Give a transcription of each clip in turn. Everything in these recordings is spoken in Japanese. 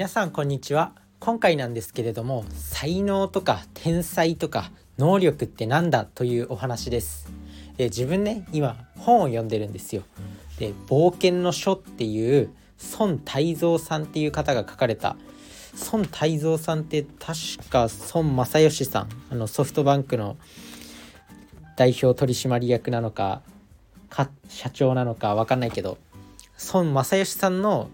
皆さんこんにちは。今回なんですけれども才能とか天才とか能力ってなんだというお話です。で自分ね今本を読んでるんですよ。で冒険の書っていう孫泰造さんっていう方が書かれた。孫泰造さんって確か孫正義さんあのソフトバンクの代表取締役なのかか社長なのか分かんないけど孫正義さんの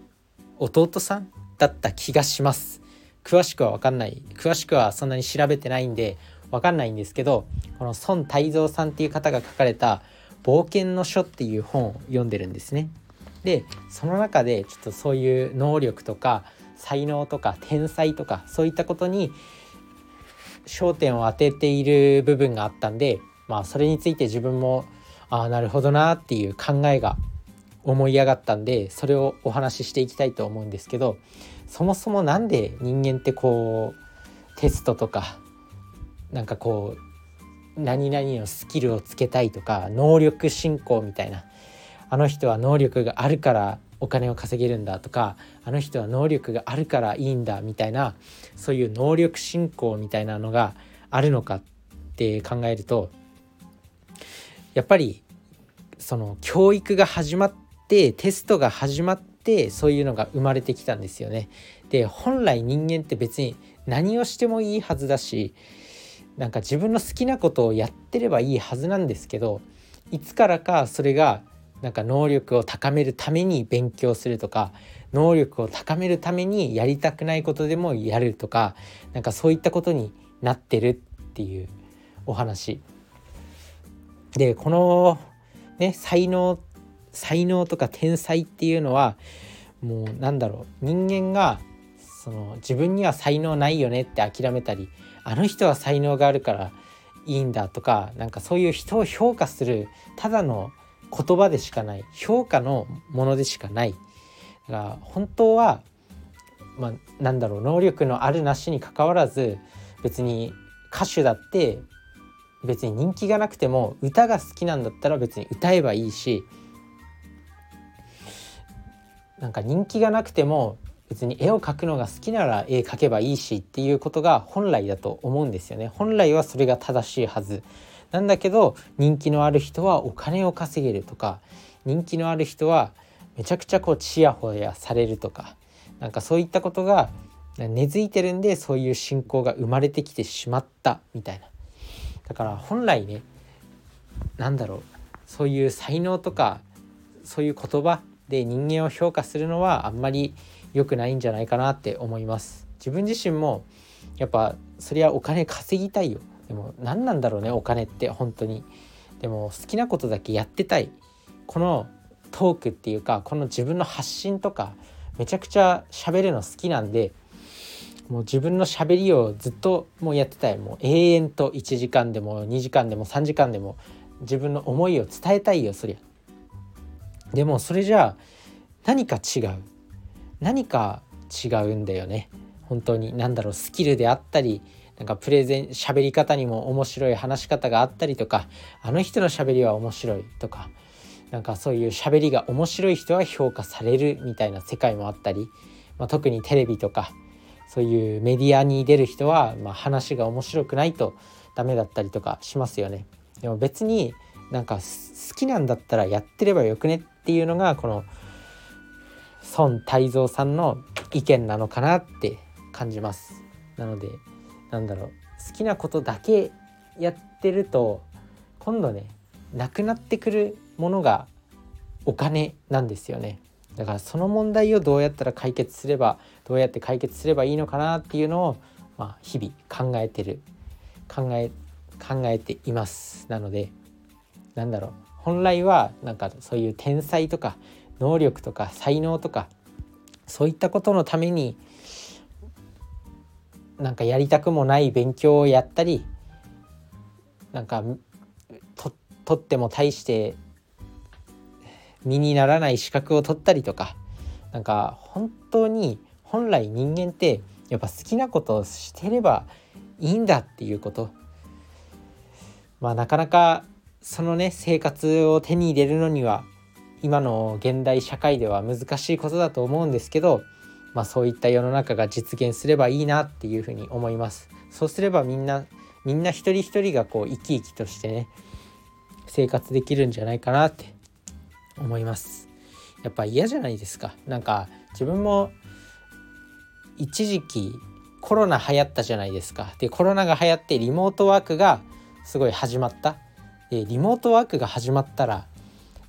弟さんだった気がします詳しくは分かんない詳しくはそんなに調べてないんで分かんないんですけどこの孫泰造さんっていう方が書かれた「冒険の書」っていう本を読んでるんですね。でその中でちょっとそういう能力とか才能とか天才とかそういったことに焦点を当てている部分があったんでまあそれについて自分もああなるほどなっていう考えが思い上がったんでそれをお話ししていきたいと思うんですけどそもそも何で人間ってこうテストとかなんかこう何々のスキルをつけたいとか能力進行みたいなあの人は能力があるからお金を稼げるんだとかあの人は能力があるからいいんだみたいなそういう能力進行みたいなのがあるのかって考えるとやっぱりその教育が始まってテストが始まってそういうのが生まれてきたんですよね。で本来人間って別に何をしてもいいはずだしなんか自分の好きなことをやってればいいはずなんですけどいつからかそれがなんか能力を高めるために勉強するとか能力を高めるためにやりたくないことでもやるとかなんかそういったことになってるっていうお話でこのね才能才能とか天才っていうのはもうなんだろう。人間がその自分には才能ないよねって諦めたりあの人は才能があるからいいんだとかなんかそういう人を評価するただの言葉でしかない評価のものでしかない。だから本当は、まあ、なんだろう能力のあるなしにかかわらず別に歌手だって別に人気がなくても歌が好きなんだったら別に歌えばいいしなんか人気がなくても別に絵を描くのが好きなら絵描けばいいしっていうことが本来だと思うんですよね。本来はそれが正しいはず。なんだけど人気のある人はお金を稼げるとか人気のある人はめちゃくちゃこうチヤホヤされるとかなんかそういったことが根付いてるんでそういう信仰が生まれてきてしまったみたいな。だから本来ね何だろうそういう才能とかそういう言葉で人間を評価するのはあんまり良くないんじゃないかなって思います。自分自身もやっぱそりゃお金稼ぎたいよ。でも何なんだろうねお金って本当に。でも好きなことだけやってたい。このトークっていうかこの自分の発信とかめちゃくちゃ喋るの好きなんでもう自分のしゃべりをずっともうやってたい。もう永遠と1時間でも2時間でも3時間でも自分の思いを伝えたいよそりゃ。でもそれじゃあ何か違う。何か違うんだよね。本当に。何だろう。スキルであったりなんかプレゼン喋り方にも面白い話し方があったりとかあの人の喋りは面白いとかなんかそういう喋りが面白い人は評価されるみたいな世界もあったり、まあ、特にテレビとかそういうメディアに出る人は、まあ、話が面白くないとダメだったりとかしますよね。でも別になんか好きなんだったらやってればよくねっていうのがこの孫泰造さんの意見なのかなって感じます。なのでなんだろう好きなことだけやってると今度ねなくなってくるものがお金なんですよね。だからその問題をどうやったら解決すればどうやって解決すればいいのかなっていうのを、まあ、日々考えてる考え考えていますなのでなんだろう。本来はなんかそういう天才とか能力とか才能とかそういったことのためになんかやりたくもない勉強をやったりなんかととっても大して身にならない資格を取ったりとかなんか本当に本来人間ってやっぱ好きなことをしてればいいんだっていうこと。まあなかなかそのね生活を手に入れるのには今の現代社会では難しいことだと思うんですけどまあ、そういった世の中が実現すればいいなっていうふうに思います。そうすればみんなみんな一人一人がこう生き生きとしてね生活できるんじゃないかなって思います。やっぱ嫌じゃないですか。なんか自分も一時期コロナ流行ったじゃないですか。でコロナが流行ってリモートワークがすごい始まった。リモートワークが始まったら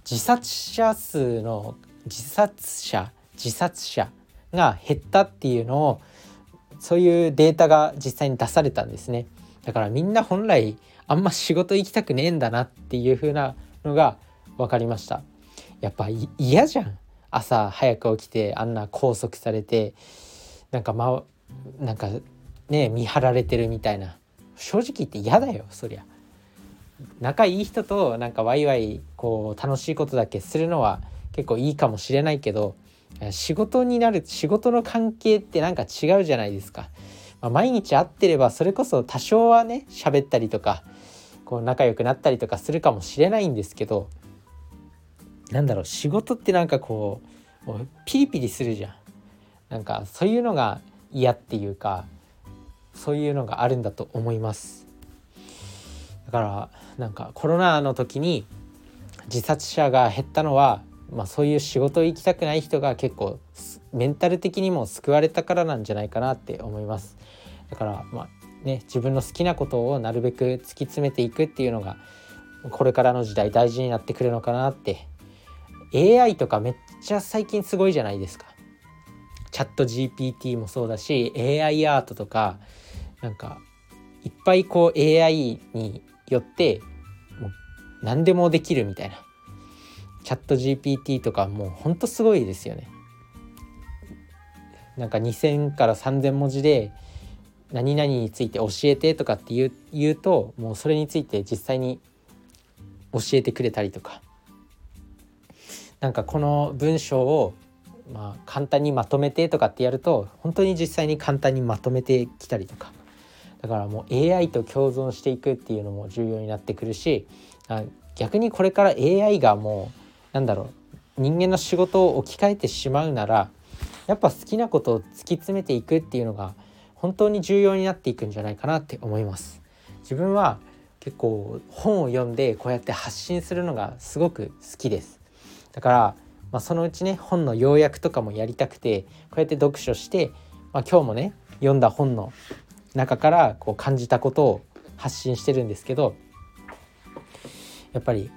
自殺者数の自殺者自殺者が減ったっていうのをそういうデータが実際に出されたんですね。だからみんな本来あんま仕事行きたくねえんだなっていう風なのが分かりました。やっぱ嫌じゃん。朝早く起きてあんな拘束されてなんかまなんかね見張られてるみたいな。正直言って嫌だよそりゃ。仲いい人となんかワイワイこう楽しいことだけするのは結構いいかもしれないけど仕事になる仕事の関係ってなんか違うじゃないですか、まあ、毎日会ってればそれこそ多少はね喋ったりとかこう仲良くなったりとかするかもしれないんですけどなんだろう仕事ってなんかこううピリピリするじゃん。なんかそういうのが嫌っていうかそういうのがあるんだと思います。だからなんかコロナの時に自殺者が減ったのは、まあ、そういう仕事行きたくない人が結構メンタル的にも救われたからなんじゃないかなって思います。だからまあね自分の好きなことをなるべく突き詰めていくっていうのがこれからの時代大事になってくるのかなって。AI とかめっちゃ最近すごいじゃないですか。チャット GPT もそうだし AI アートとかなんかいっぱいこう AI によってもう何でもできるみたいな。チャット GPT とかもうほんとすごいですよね。なんか2,000から3,000文字で何々について教えてとかって言う言うともうそれについて実際に教えてくれたりとか。なんかこの文章をまあ簡単にまとめてとかってやると本当に実際に簡単にまとめてきたりとか。だからもう AI と共存していくっていうのも重要になってくるし逆にこれから AI がもうなんだろう人間の仕事を置き換えてしまうならやっぱ好きなことを突き詰めていくっていうのが本当に重要になっていくんじゃないかなって思います。自分は結構本を読んでこうやって発信するのがすごく好きです。だから、まあ、そのうちね本の要約とかもやりたくてこうやって読書して、まあ、今日もね読んだ本の中からこう感じたことを発信してるんですけどやっぱり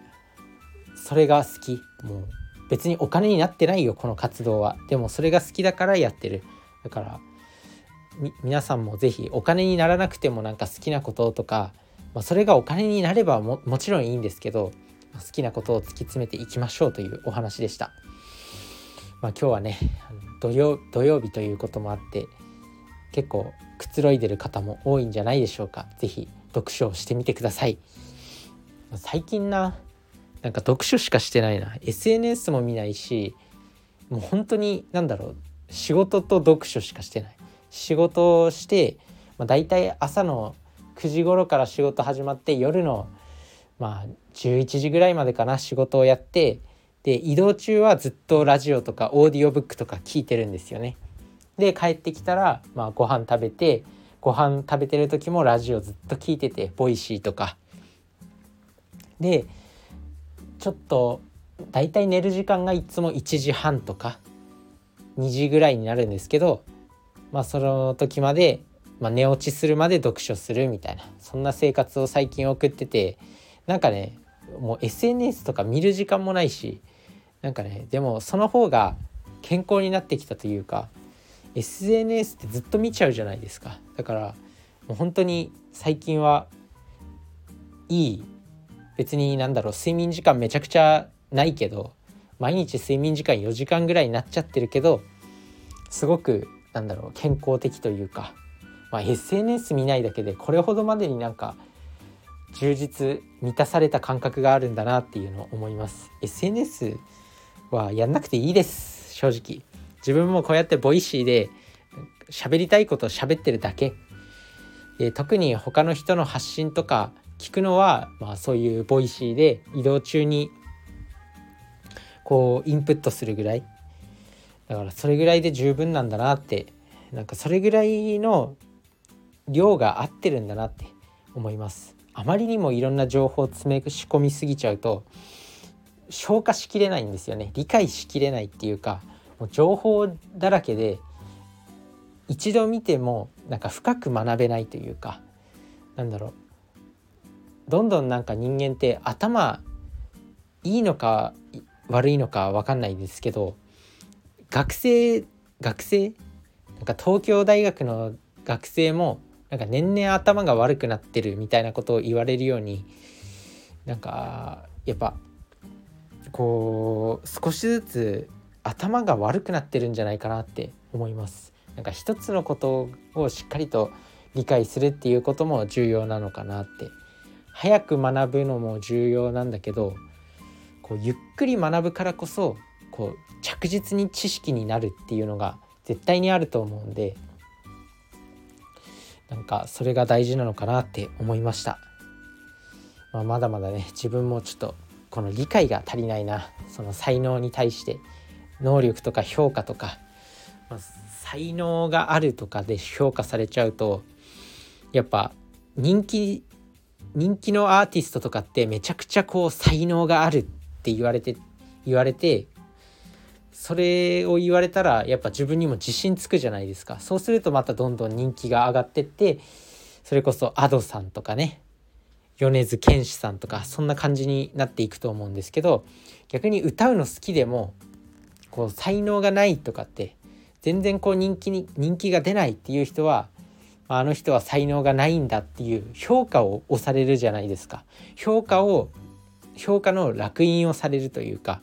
それが好き。もう別にお金になってないよこの活動は。でもそれが好きだからやってる。だから皆さんも是非お金にならなくてもなんか好きなこととか、まあ、それがお金になればももちろんいいんですけど好きなことを突き詰めていきましょうというお話でした。まあ、今日はね土曜土曜日ということもあって結構くつろいでる方も多いんじゃないでしょうか。是非読書をしてみてください。最近ななんか読書しかしてないな SNS も見ないしもう本当に何だろう仕事と読書しかしてない仕事をして、まあ、大体朝の9時頃から仕事始まって夜のまあ11時ぐらいまでかな仕事をやってで移動中はずっとラジオとかオーディオブックとか聞いてるんですよね。で帰ってきたら、まあ、ご飯食べてご飯食べてる時もラジオずっと聞いててボイシーとか。でちょっとだいたい寝る時間がいつも1時半とか2時ぐらいになるんですけどまあその時まで、まあ、寝落ちするまで読書するみたいなそんな生活を最近送っててなんかねもう SNS とか見る時間もないしなんかねでもその方が健康になってきたというか SNS ってずっと見ちゃうじゃないですか。だからもう本当に最近はいい別になんだろう睡眠時間めちゃくちゃないけど毎日睡眠時間4時間ぐらいになっちゃってるけどすごくなんだろう健康的というか、まあ、SNS 見ないだけでこれほどまでになんか充実満たされた感覚があるんだなっていうのを思います。SNS はやんなくていいです正直。自分もこうやってボイシーで喋りたいことを喋ってるだけ。で特に他の人の発信とか聞くのは、まあ、そういうボイシーで移動中にこうインプットするぐらい。だからそれぐらいで十分なんだなって。なんかそれぐらいの量が合ってるんだなって思います。あまりにもいろんな情報を詰め込みすぎちゃうと消化しきれないんですよね。理解しきれないっていうかもう情報だらけで一度見てもなんか深く学べないというかなんだろう。どんどんなんか人間って頭いいのか悪いのか分かんないですけど学生学生？なんか東京大学の学生もなんか年々頭が悪くなってるみたいなことを言われるようになんかやっぱこう少しずつ頭が悪くなってるんじゃないかなって思います。なんか一つのことをしっかりと理解するっていうことも重要なのかなって。早く学ぶのも重要なんだけどこうゆっくり学ぶからこそこう着実に知識になるっていうのが絶対にあると思うんでなんかそれが大事なのかなって思いました、まあ、まだまだね自分もちょっとこの理解が足りないな。その才能に対して能力とか評価とか、まあ、才能があるとかで評価されちゃうとやっぱ人気人気のアーティストとかってめちゃくちゃこう才能があるって言われて言われてそれを言われたらやっぱ自分にも自信つくじゃないですか。そうするとまたどんどん人気が上がってってそれこそ Ado さんとかね米津玄師さんとかそんな感じになっていくと思うんですけど逆に歌うの好きでもこう才能がないとかって全然こう人気に人気が出ないっていう人はあの人は才能がないんだっていう評価を押されるじゃないですか。評価を評価の烙印をされるというか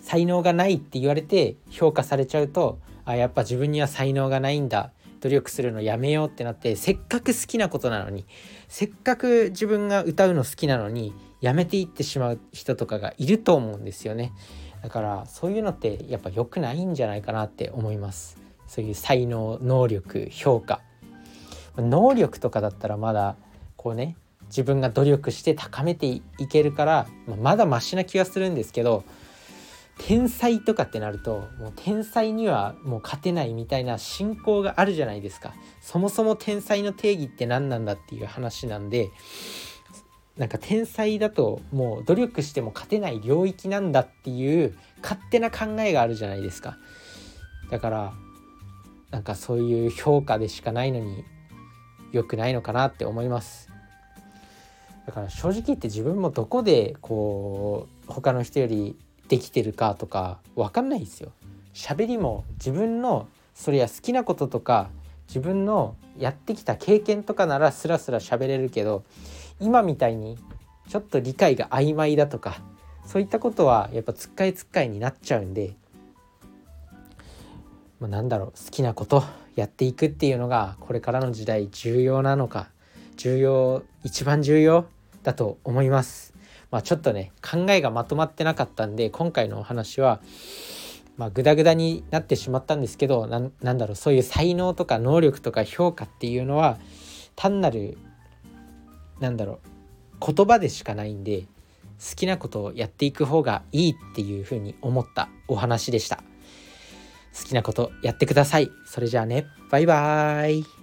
才能がないって言われて評価されちゃうとあやっぱ自分には才能がないんだ。努力するのやめようってなってせっかく好きなことなのにせっかく自分が歌うの好きなのにやめていってしまう人とかがいると思うんですよね。だからそういうのってやっぱ良くないんじゃないかなって思います。そういう才能能力評価。能力とかだったらまだこうね自分が努力して高めていけるからまだマシな気がするんですけど天才とかってなるともう天才にはもう勝てないみたいな信仰があるじゃないですか。そもそも天才の定義って何なんだっていう話なんでなんか天才だともう努力しても勝てない領域なんだっていう勝手な考えがあるじゃないですか。だからなんかそういう評価でしかないのに良くないのかなって思います。だから正直言って自分もどこでこう他の人よりできてるかとか分かんないですよ。喋りも自分のそれや好きなこととか自分のやってきた経験とかならスラスラ喋れるけど今みたいにちょっと理解が曖昧だとかそういったことはやっぱつっかえつっかえになっちゃうんでまあ、なんだろう好きなことやっていくっていうのがこれからの時代重要なのか重要一番重要だと思います。まあ、ちょっとね考えがまとまってなかったんで今回のお話はまあ、グダグダになってしまったんですけどなんだろうそういう才能とか能力とか評価っていうのは単なるなんだろう言葉でしかないんで好きなことをやっていく方がいいっていうふうに思ったお話でした。好きなことやってください。それじゃあね、バイバーイ。